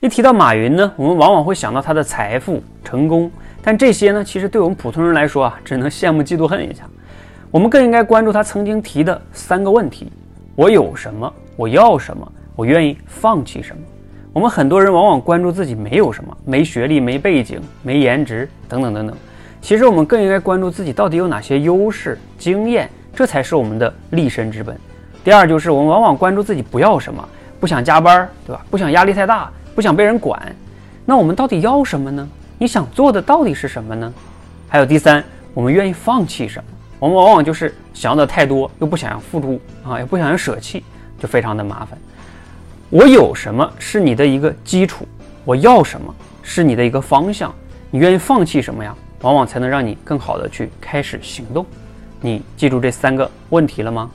一提到马云呢，我们往往会想到他的财富、成功，但这些呢，其实对我们普通人来说啊，只能羡慕、嫉妒、恨一下。我们更应该关注他曾经提的三个问题：我有什么？我要什么？我愿意放弃什么？我们很多人往往关注自己没有什么，没学历、没背景、没颜值等等等等。其实我们更应该关注自己到底有哪些优势、经验，这才是我们的立身之本。第二就是我们往往关注自己不要什么，不想加班，对吧？不想压力太大。不想被人管，那我们到底要什么呢？你想做的到底是什么呢？还有第三，我们愿意放弃什么？我们往往就是想要的太多，又不想要付出啊，也不想要舍弃，就非常的麻烦。我有什么是你的一个基础，我要什么是你的一个方向，你愿意放弃什么呀？往往才能让你更好的去开始行动。你记住这三个问题了吗？